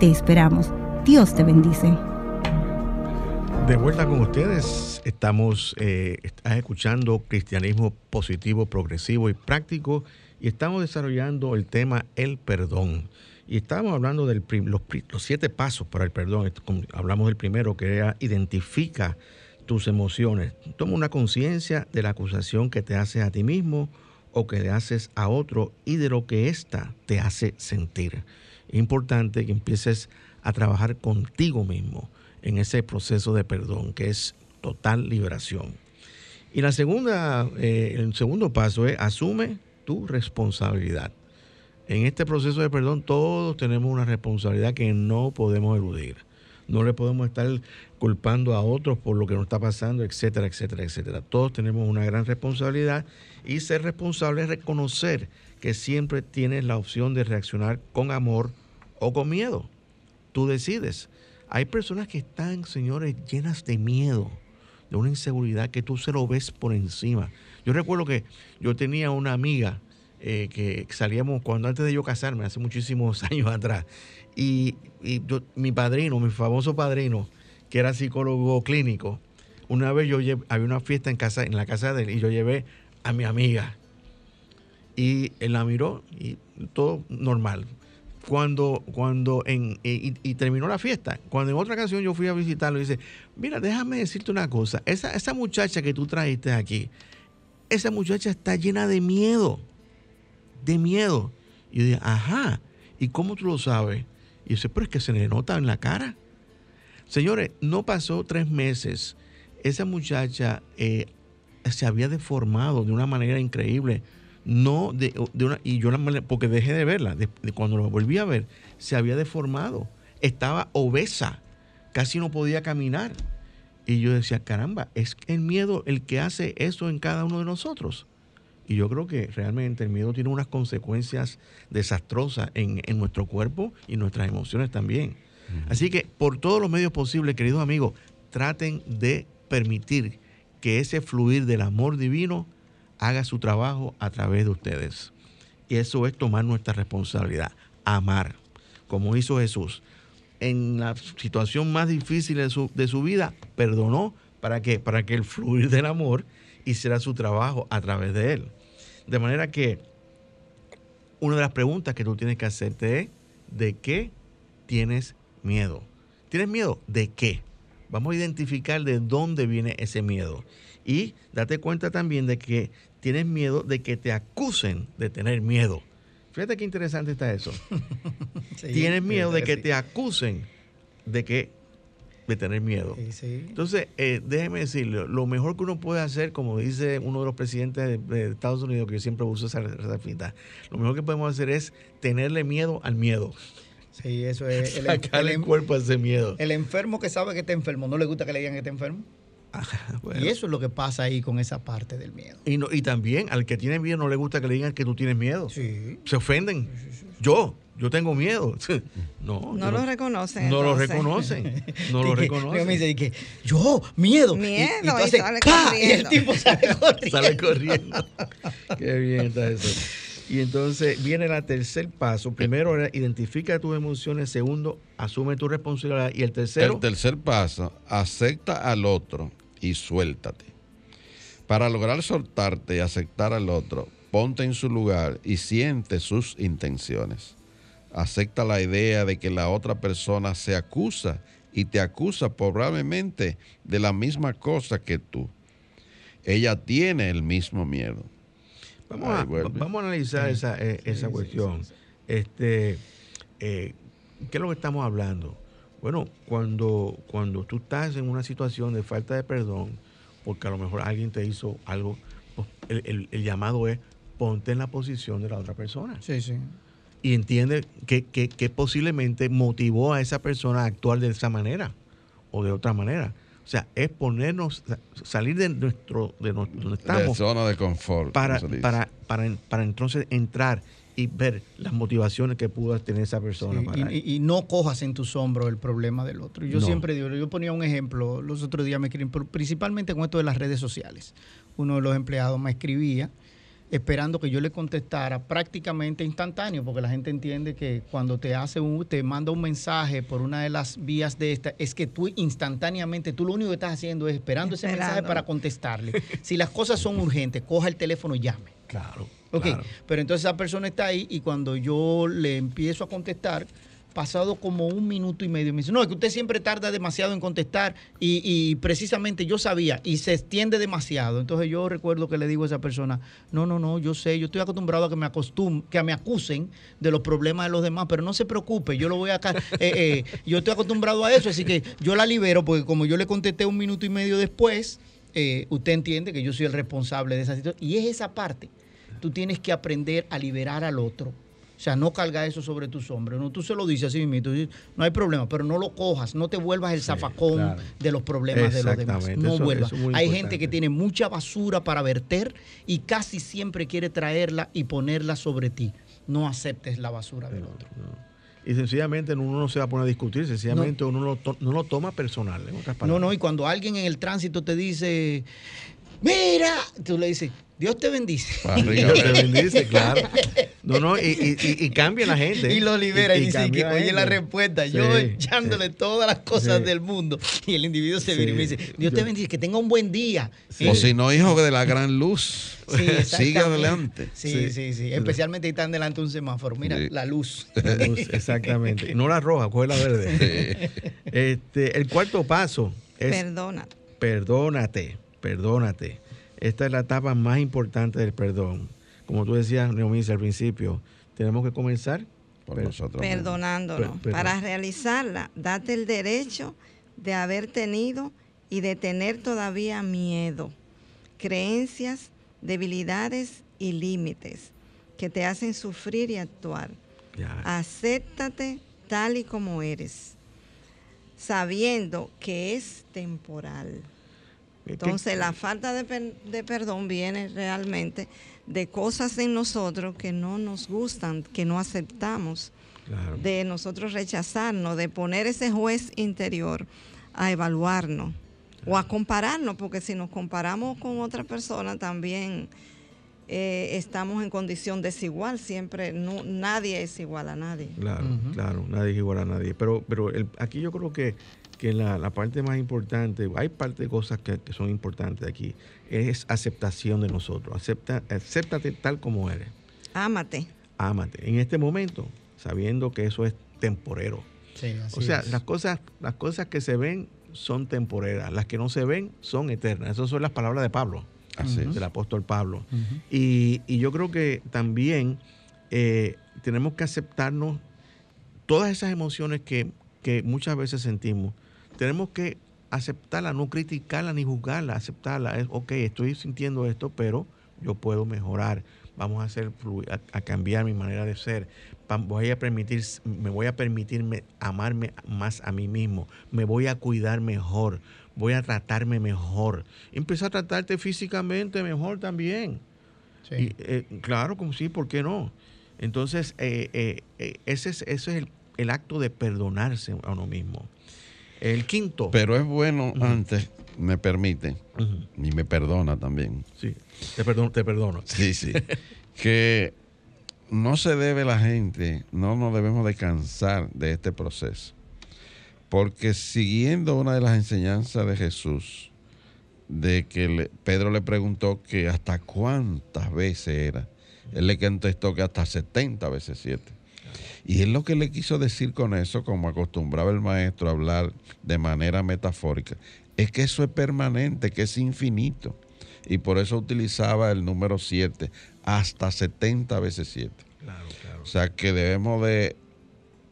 Te esperamos. Dios te bendice. De vuelta con ustedes, estamos eh, escuchando cristianismo positivo, progresivo y práctico y estamos desarrollando el tema el perdón. Y estamos hablando de los, los, siete pasos para el perdón. Hablamos del primero que era identifica tus emociones. Toma una conciencia de la acusación que te haces a ti mismo o que le haces a otro y de lo que ésta te hace sentir importante que empieces a trabajar contigo mismo en ese proceso de perdón, que es total liberación. Y la segunda, eh, el segundo paso es asume tu responsabilidad. En este proceso de perdón todos tenemos una responsabilidad que no podemos eludir. No le podemos estar culpando a otros por lo que nos está pasando, etcétera, etcétera, etcétera. Todos tenemos una gran responsabilidad y ser responsable es reconocer que siempre tienes la opción de reaccionar con amor o con miedo. Tú decides. Hay personas que están, señores, llenas de miedo, de una inseguridad que tú se lo ves por encima. Yo recuerdo que yo tenía una amiga eh, que salíamos cuando antes de yo casarme, hace muchísimos años atrás, y, mi padrino, mi famoso padrino, que era psicólogo clínico, una vez yo había una fiesta en casa, en la casa de él, y yo llevé a mi amiga. Y él la miró y todo normal. Cuando, cuando en, y, terminó la fiesta, cuando en otra ocasión yo fui a visitarlo, dice, mira, déjame decirte una cosa, esa, esa muchacha que tú trajiste aquí, esa muchacha está llena de miedo, de miedo. Y yo dije, ajá, ¿y cómo tú lo sabes? Y dice, pero es que se le nota en la cara. Señores, no pasó tres meses. Esa muchacha eh, se había deformado de una manera increíble. No de, una, y yo porque dejé de verla, cuando la volví a ver, se había deformado. Estaba obesa, casi no podía caminar. Y yo decía, caramba, es el miedo el que hace eso en cada uno de nosotros. Y yo creo que realmente el miedo tiene unas consecuencias desastrosas en, en nuestro cuerpo y nuestras emociones también. Así que por todos los medios posibles, queridos amigos, traten de permitir que ese fluir del amor divino haga su trabajo a través de ustedes. Y eso es tomar nuestra responsabilidad, amar, como hizo Jesús. En la situación más difícil de su, de su vida, perdonó para que, para que el fluir del amor hiciera su trabajo a través de él. De manera que una de las preguntas que tú tienes que hacerte es, ¿de qué tienes miedo. ¿Tienes miedo? ¿De qué? Vamos a identificar de dónde viene ese miedo. Y date cuenta también de que tienes miedo de que te acusen de tener miedo. Fíjate qué interesante está eso. tienes miedo de que te acusen de que de tener miedo. Entonces, eh, déjeme decirle, lo mejor que uno puede hacer, como dice uno de los presidentes de, Estados Unidos, que yo siempre uso esa, esa lo mejor que podemos hacer es tenerle miedo al miedo. Sí, eso es. El, Sacarle el, cuerpo a ese miedo. El enfermo que sabe que está enfermo, no le gusta que le digan que está enfermo. Y eso es lo que pasa ahí con esa parte del miedo. Y, no, y también al que tiene miedo no le gusta que le digan que tú tienes miedo. Sí. Se ofenden. Yo, yo tengo miedo. No, no lo reconocen. No lo reconocen. No lo reconocen. me dice que yo, miedo. Miedo. Y, sale corriendo. el tipo sale corriendo. sale corriendo. Qué bien está eso. Y entonces viene el tercer paso. Primero, identifica tus emociones. Segundo, asume tu responsabilidad. Y el tercero. El tercer paso, acepta al otro y suéltate. Para lograr soltarte y aceptar al otro, ponte en su lugar y siente sus intenciones. Acepta la idea de que la otra persona se acusa y te acusa probablemente de la misma cosa que tú. Ella tiene el mismo miedo Vamos, a, vamos a analizar esa, eh, esa cuestión. Este, eh, ¿Qué es lo que estamos hablando? Bueno, cuando, cuando tú estás en una situación de falta de perdón, porque a lo mejor alguien te hizo algo, pues, el, llamado es ponte en la posición de la otra persona. Sí, sí. Y entiende que, que posiblemente motivó a esa persona a actuar de esa manera o de otra manera. O sea, es ponernos, salir de nuestro, de donde estamos. De zona de confort. Para, para, para, para, entonces entrar y ver las motivaciones que pudo tener esa persona. y, no cojas en tus hombros el problema del otro. Yo siempre digo, yo ponía un ejemplo, los otros días me escribían, principalmente con esto de las redes sociales. Uno de los empleados me escribía esperando que yo le contestara prácticamente instantáneo, porque la gente entiende que cuando te hace un, te manda un mensaje por una de las vías de esta, es que tú instantáneamente, tú lo único que estás haciendo es esperando, ese mensaje para contestarle. si las cosas son urgentes, coja el teléfono y llame. Claro. Ok, pero entonces esa persona está ahí y cuando yo le empiezo a contestar, pasado como un minuto y medio. Me dice, no, es que usted siempre tarda demasiado en contestar y, precisamente yo sabía y se extiende demasiado. Entonces yo recuerdo que le digo a esa persona, no, no, no, yo sé, yo estoy acostumbrado a que me acostum que me acusen de los problemas de los demás, pero no se preocupe, yo lo voy a... Eh, eh, yo estoy acostumbrado a eso, así que yo la libero porque como yo le contesté un minuto y medio después, eh, usted entiende que yo soy el responsable de esa situación. Y es esa parte. Tú tienes que aprender a liberar al otro o sea, no carga eso sobre tus hombros. No, tú se lo dices así mismo, no hay problema, pero no lo cojas, no te vuelvas el zafacón de los problemas de los demás. No vuelvas. hay gente que tiene mucha basura para verter y casi siempre quiere traerla y ponerla sobre ti. No aceptes la basura del otro. Y sencillamente uno no se va a poner a discutir, sencillamente uno no lo toma personal, No, no, y cuando alguien en el tránsito te dice, mira, tú le dices, Dios te bendice. Dios te bendice, claro. No, no, y, y, cambia la gente. Y lo libera y, dice que oye la respuesta, yo echándole todas las cosas del mundo. Y el individuo se viene y me dice, Dios te bendice, que tenga un buen día. O si no, hijo de la gran luz. Sigue adelante. Sí, sí, sí. Especialmente ahí están delante un semáforo. Mira, la luz. La luz, exactamente. No la roja, coge la verde. Este, el cuarto paso es... Perdónate. Perdónate, perdónate. Esta es la etapa más importante del perdón. Como tú decías, Neomis, al principio, tenemos que comenzar por nosotros perdonándonos. Para realizarla, date el derecho de haber tenido y de tener todavía miedo, creencias, debilidades y límites que te hacen sufrir y actuar. Acéptate tal y como eres, sabiendo que es temporal. Entonces la falta de, perdón viene realmente de cosas en nosotros que no nos gustan, que no aceptamos, de nosotros rechazarnos, de poner ese juez interior a evaluarnos o a compararnos, porque si nos comparamos con otra persona también eh, estamos en condición desigual, siempre no, nadie es igual a nadie. Claro, claro, nadie es igual a nadie. Pero, pero aquí yo creo que que la, parte más importante, hay parte de cosas que, son importantes aquí, es aceptación de nosotros. Acepta, acéptate tal como eres. Ámate. Ámate. En este momento, sabiendo que eso es temporero. o sea, las cosas, las cosas que se ven son temporeras, las que no se ven son eternas. Esas son las palabras de Pablo, del apóstol Pablo. y, yo creo que también eh, tenemos que aceptarnos todas esas emociones que, que muchas veces sentimos tenemos que aceptarla, no criticarla ni juzgarla, aceptarla. Es, ok, estoy sintiendo esto, pero yo puedo mejorar. Vamos a hacer a, cambiar mi manera de ser. Voy a permitir, me voy a permitirme amarme más a mí mismo. Me voy a cuidar mejor. Voy a tratarme mejor. Empieza a tratarte físicamente mejor también. Sí. Eh, claro, como sí, ¿por qué no? Entonces, eh, eh, ese es, ese es el, el acto de perdonarse a uno mismo. El quinto. Pero es bueno antes, me permite, y me perdona también. Sí, te perdono. Te perdono. Sí, sí. que no se debe la gente, no nos debemos de cansar de este proceso. Porque siguiendo una de las enseñanzas de Jesús, de que Pedro le preguntó que hasta cuántas veces era, él le contestó que hasta 70 veces 7. Y él lo que le quiso decir con eso, como acostumbraba el maestro a hablar de manera metafórica, es que eso es permanente, que es infinito. Y por eso utilizaba el número 7, hasta 70 veces 7. O sea que debemos de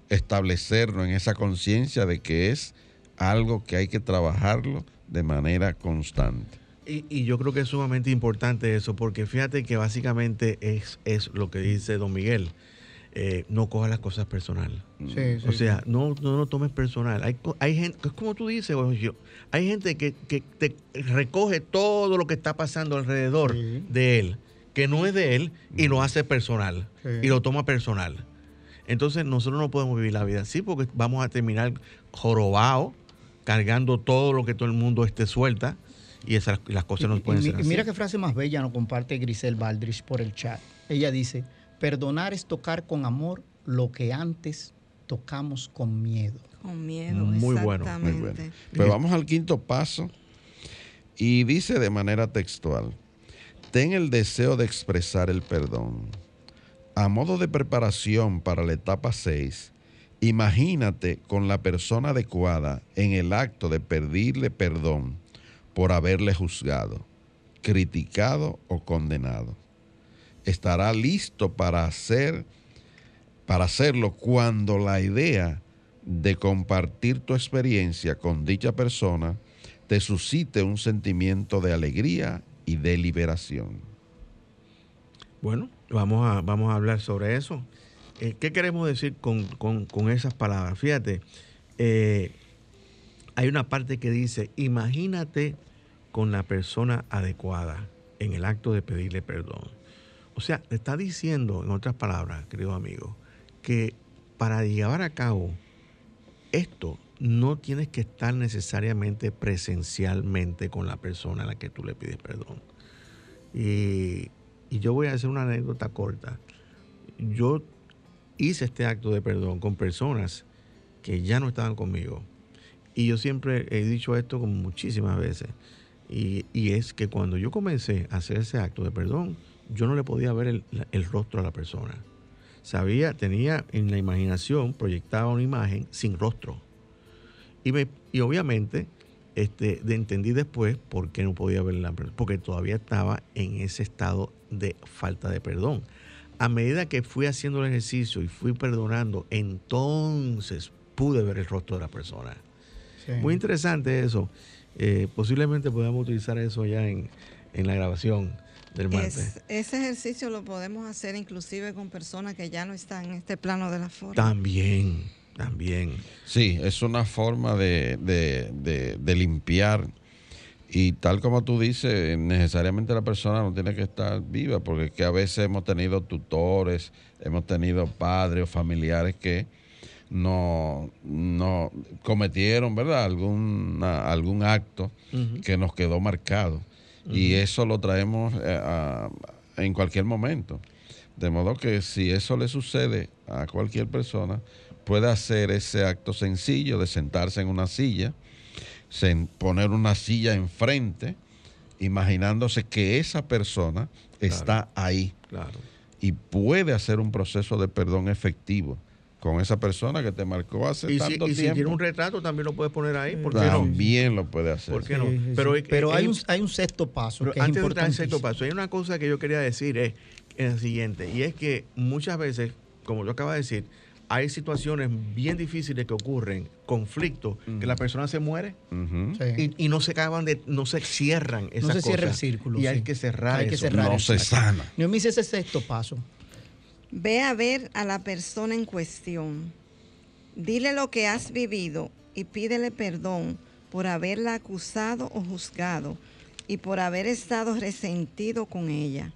establecernos en esa conciencia de que es algo que hay que trabajarlo de manera constante. Y, y, yo creo que es sumamente importante eso, porque fíjate que básicamente es, es lo que dice don Miguel. Eh, no cojas las cosas personales. o sea, no, no lo tomes personal. Hay, hay gente, es como tú dices, hay gente que, te recoge todo lo que está pasando alrededor de él, que no es de él, y lo hace personal, y lo toma personal. Entonces nosotros no podemos vivir la vida así porque vamos a terminar jorobados, cargando todo lo que todo el mundo esté suelta, y esas las cosas no pueden ser así. Mira qué frase más bella nos comparte Grisel Baldrich por el chat. Ella dice, Perdonar es tocar con amor lo que antes tocamos con miedo. Con miedo, muy bueno, muy bueno. Pues vamos al quinto paso y dice de manera textual, ten el deseo de expresar el perdón. A modo de preparación para la etapa 6, imagínate con la persona adecuada en el acto de pedirle perdón por haberle juzgado, criticado o condenado estará listo para hacer para hacerlo cuando la idea de compartir tu experiencia con dicha persona te suscite un sentimiento de alegría y de liberación. Bueno, vamos a, vamos a hablar sobre eso. Eh, ¿Qué queremos decir con, esas palabras? Fíjate, eh, hay una parte que dice, imagínate con la persona adecuada en el acto de pedirle perdón. O sea, le está diciendo, en otras palabras, querido amigo, que para llevar a cabo esto no tienes que estar necesariamente presencialmente con la persona a la que tú le pides perdón. Y, yo voy a hacer una anécdota corta. Yo hice este acto de perdón con personas que ya no estaban conmigo. Y yo siempre he dicho esto como muchísimas veces. Y es que cuando yo comencé a hacer ese acto de perdón, yo no le podía ver el, el rostro a la persona. Sabía, tenía en la imaginación, proyectaba una imagen sin rostro. Y, me, y obviamente este, de entendí después por qué no podía verla, porque todavía estaba en ese estado de falta de perdón. A medida que fui haciendo el ejercicio y fui perdonando, entonces pude ver el rostro de la persona. Muy interesante eso. Eh, posiblemente podamos utilizar eso ya en, en la grabación del martes. ese ejercicio lo podemos hacer inclusive con personas que ya no están en este plano de la forma. También, también. Sí, es una forma de, de, de, limpiar. Y tal como tú dices, necesariamente la persona no tiene que estar viva, porque es que a veces hemos tenido tutores, hemos tenido padres o familiares que no, no cometieron, ¿verdad? Algún, algún acto que nos quedó marcado. Y eso lo traemos eh, en cualquier momento. De modo que si eso le sucede a cualquier persona, puede hacer ese acto sencillo de sentarse en una silla, poner una silla enfrente, imaginándose que esa persona está ahí. Y puede hacer un proceso de perdón efectivo con esa persona que te marcó hace y tanto si, y tiempo. si tiene un retrato, también lo puedes poner ahí. ¿por también lo puede hacer. ¿Por qué no? pero, pero hay, un, hay un sexto paso. que antes es de entrar sexto paso, hay una cosa que yo quería decir es, es la siguiente, y es que muchas veces, como yo acabo de decir, hay situaciones bien difíciles que ocurren, conflictos, que la persona se muere y, y, no se acaban de, no se cierran esas No se cosas. cierra el círculo. Y sí. hay que cerrar Hay que eso. cerrar no eso. se sana. Neomis, ese sexto paso. Ve a ver a la persona en cuestión. Dile lo que has vivido y pídele perdón por haberla acusado o juzgado y por haber estado resentido con ella.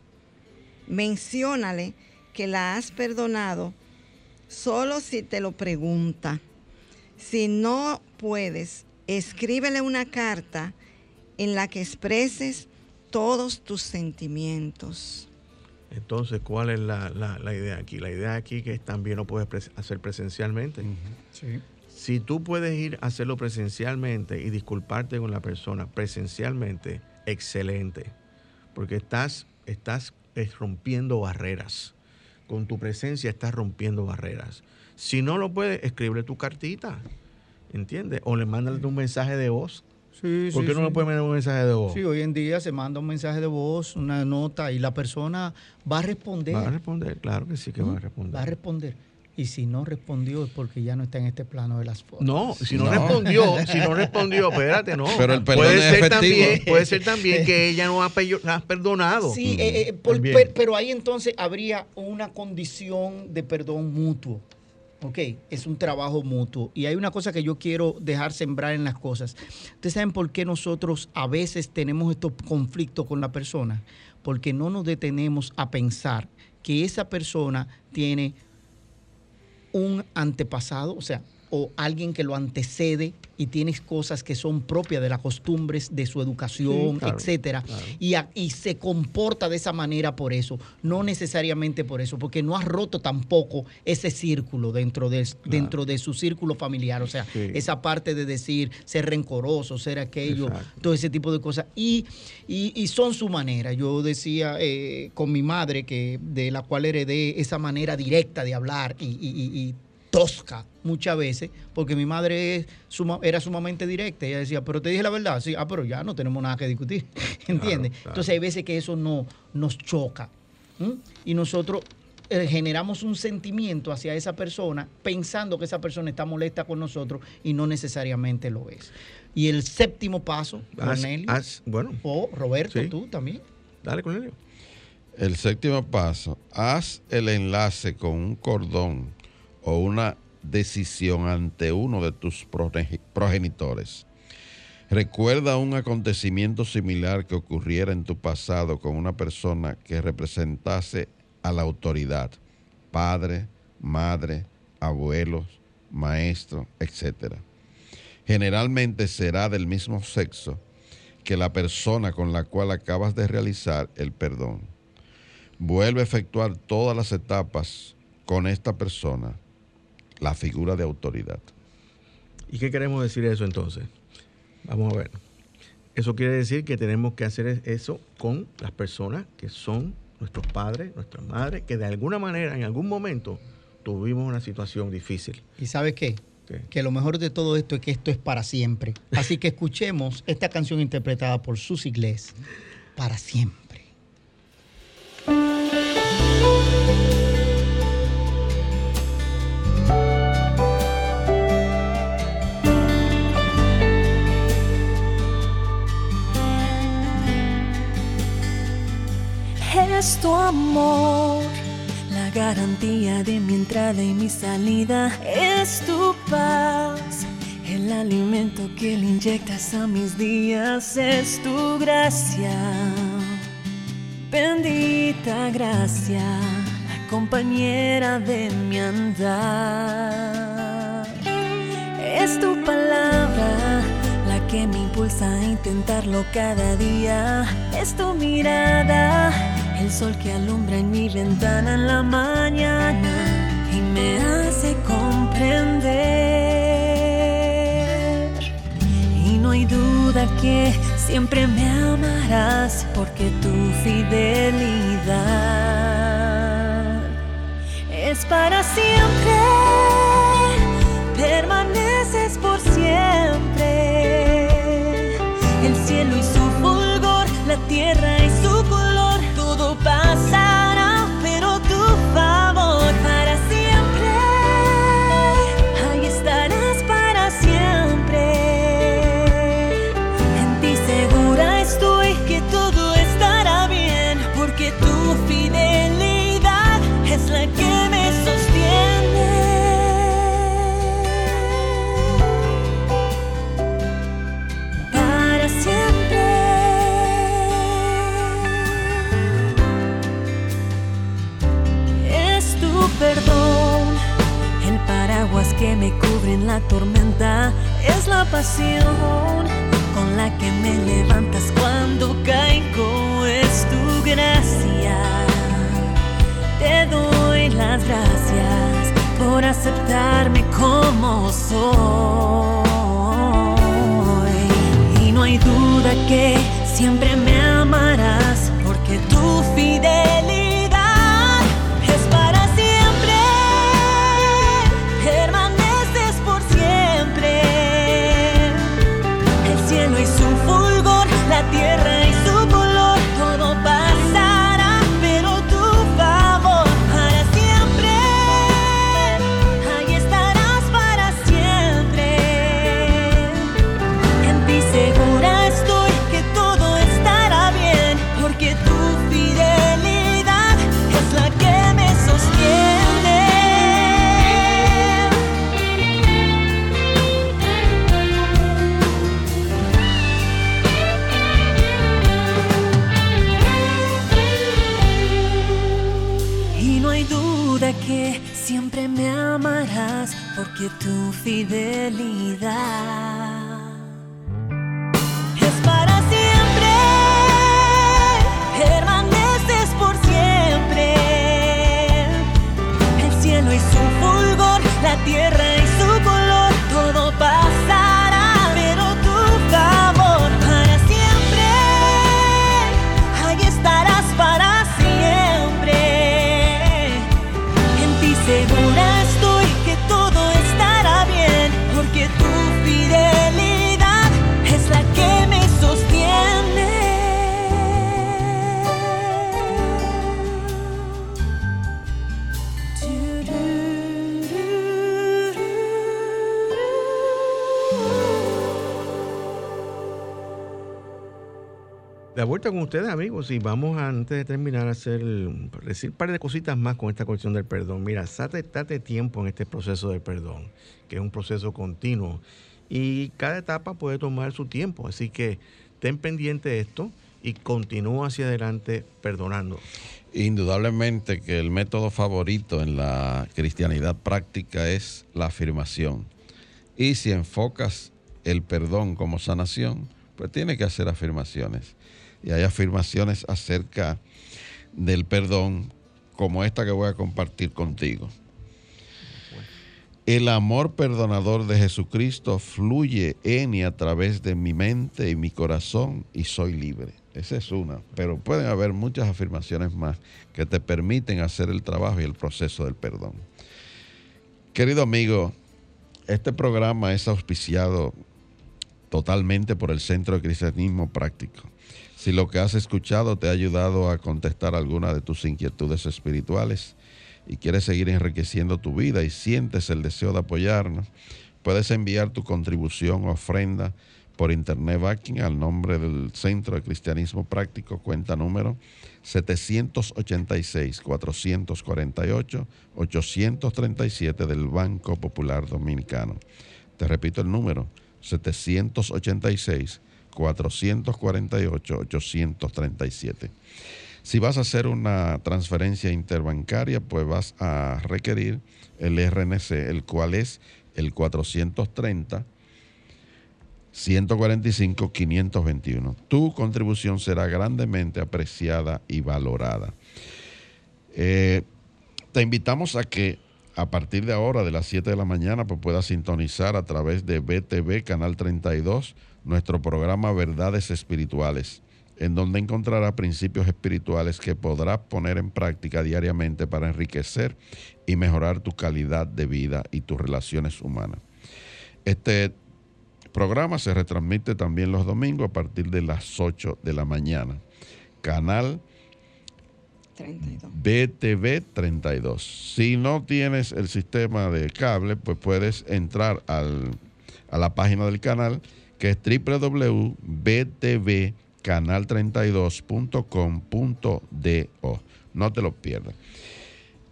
Menciónale que la has perdonado solo si te lo pregunta. Si no puedes, escríbele una carta en la que expreses todos tus sentimientos. Entonces, ¿cuál es la, la- la idea aquí? La idea aquí que también lo puedes hacer presencialmente. Sí. Si tú puedes ir a hacerlo presencialmente y disculparte con la persona presencialmente, excelente. Porque estás, estás rompiendo barreras. Con tu presencia estás rompiendo barreras. Si no lo puedes, escribe tu cartita. ¿Entiendes? O le mándale un mensaje de voz. Sí, ¿Por sí, qué no sí. le puedes mandar un mensaje de voz? Sí, hoy en día se manda un mensaje de voz, una nota y la persona va a responder. Va a responder, claro que sí que va a responder. Va a responder. Y si no respondió es porque ya no está en este plano de las formas. No, si no, No. respondió, si no respondió, espérate, no. Pero el perdón puede es ser efectivo. también, puede ser también que ella no ha, ha perdonado. Sí, eh, eh, por- per- pero ahí entonces habría una condición de perdón mutuo. Ok, es un trabajo mutuo. Y hay una cosa que yo quiero dejar sembrar en las cosas. Ustedes saben por qué nosotros a veces tenemos estos conflictos con la persona. Porque no nos detenemos a pensar que esa persona tiene un antepasado, o sea, o alguien que lo antecede y tienes cosas que son propias de las costumbres de su educación, Sí, claro, etcétera, claro. y, a- y se comporta de esa manera por eso, no necesariamente por eso, porque no has roto tampoco ese círculo dentro de, dentro de su círculo familiar, o sea, Sí. esa parte de decir ser rencoroso, ser aquello, Exacto. todo ese tipo de cosas, y, y- y son su manera. Yo decía eh, con mi madre, que de la cual heredé esa manera directa de hablar y- y tosca muchas veces, porque mi madre es suma- era sumamente directa. Ella decía, pero te dije la verdad, sí, ah, pero ya no tenemos nada que discutir, ¿entiendes? claro. Entonces hay veces que eso no nos choca. Y nosotros eh, generamos un sentimiento hacia esa persona pensando que esa persona está molesta con nosotros y no necesariamente lo es. Y el séptimo paso, Cornelio, bueno, o Roberto, Sí. tú también. dale con él. El séptimo paso, haz el enlace con un cordón o una decisión ante uno de tus progeni- progenitores. Recuerda un acontecimiento similar que ocurriera en tu pasado con una persona que representase a la autoridad, padre, madre, abuelos, maestro, etc. generalmente será del mismo sexo que la persona con la cual acabas de realizar el perdón. Vuelve a efectuar todas las etapas con esta persona, la figura de autoridad. ¿Y qué queremos decir eso entonces? Vamos a ver. Eso quiere decir que tenemos que hacer eso con las personas que son nuestros padres, nuestras madres, que de alguna manera, en algún momento, tuvimos una situación difícil. ¿Y sabe qué? Que lo mejor de todo esto es que esto es para siempre. Así que escuchemos esta canción interpretada por Sus Iglesias, para siempre. Es tu amor garantía de mi entrada y mi salida es tu paz. El alimento que le inyectas a mis días es tu gracia. Bendita gracia, la compañera de mi andar. Es tu palabra la que me impulsa a intentarlo cada día. Es tu mirada el sol que alumbra en mi ventana en la mañana y me hace comprender. Y no hay duda que siempre me amarás porque tu fidelidad es para siempre, permaneces por siempre. El cielo y su fulgor, la tierra en la tormenta es la pasión con la que me levantas cuando caigo. Es tu gracia. Te doy las gracias por aceptarme como soy. Y no hay duda que siempre me amarás porque tu fidelidad ustedes, amigos, y vamos antes de terminar a hacer, decir un par de cositas más con esta cuestión del perdón. Mira, date, date tiempo en este proceso del perdón, que es un proceso continuo, y cada etapa puede tomar su tiempo, así que ten pendiente de esto y continúa hacia adelante perdonando. Indudablemente que el método favorito en la cristianidad práctica es la afirmación. Y si enfocas el perdón como sanación, pues tiene que hacer afirmaciones. Y hay afirmaciones acerca del perdón como esta que voy a compartir contigo. El amor perdonador de Jesucristo fluye en y a través de mi mente y mi corazón y soy libre. Esa es una, pero pueden haber muchas afirmaciones más que te permiten hacer el trabajo y el proceso del perdón. Querido amigo, este programa es auspiciado totalmente por el Centro de Cristianismo Práctico. Si lo que has escuchado te ha ayudado a contestar alguna de tus inquietudes espirituales y quieres seguir enriqueciendo tu vida y sientes el deseo de apoyarnos, puedes enviar tu contribución o ofrenda por internet banking al nombre del Centro de Cristianismo Práctico, cuenta número 786-448-837 del Banco Popular Dominicano. Te repito el número 786-448-837. Si vas a hacer una transferencia interbancaria, pues vas a requerir el RNC, el cual es el 430 145-521. Tu contribución será grandemente apreciada y valorada. Eh, te invitamos a que a partir de ahora, de las 7 de la mañana, pues puedas sintonizar a través de BTV Canal 32 nuestro programa Verdades Espirituales, en donde encontrarás principios espirituales que podrás poner en práctica diariamente para enriquecer y mejorar tu calidad de vida y tus relaciones humanas. Este programa se retransmite también los domingos a partir de las 8 de la mañana. Canal 32. BTV 32. Si no tienes el sistema de cable, pues puedes entrar al, a la página del canal que es www.btvcanal32.com.do. No te lo pierdas.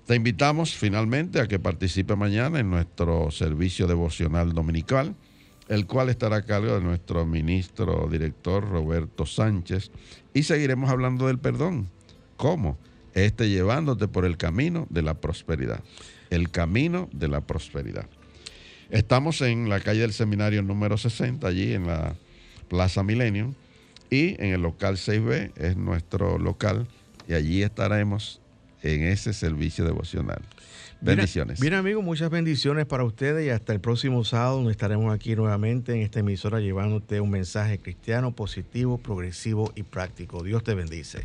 Te invitamos finalmente a que participe mañana en nuestro servicio devocional dominical el cual estará a cargo de nuestro ministro director Roberto Sánchez, y seguiremos hablando del perdón. ¿Cómo? Este llevándote por el camino de la prosperidad. El camino de la prosperidad. Estamos en la calle del seminario número 60, allí en la Plaza Millennium, y en el local 6B es nuestro local, y allí estaremos en ese servicio devocional. Bendiciones. Bien, amigos, muchas bendiciones para ustedes y hasta el próximo sábado donde estaremos aquí nuevamente en esta emisora llevándote un mensaje cristiano positivo, progresivo y práctico. Dios te bendice.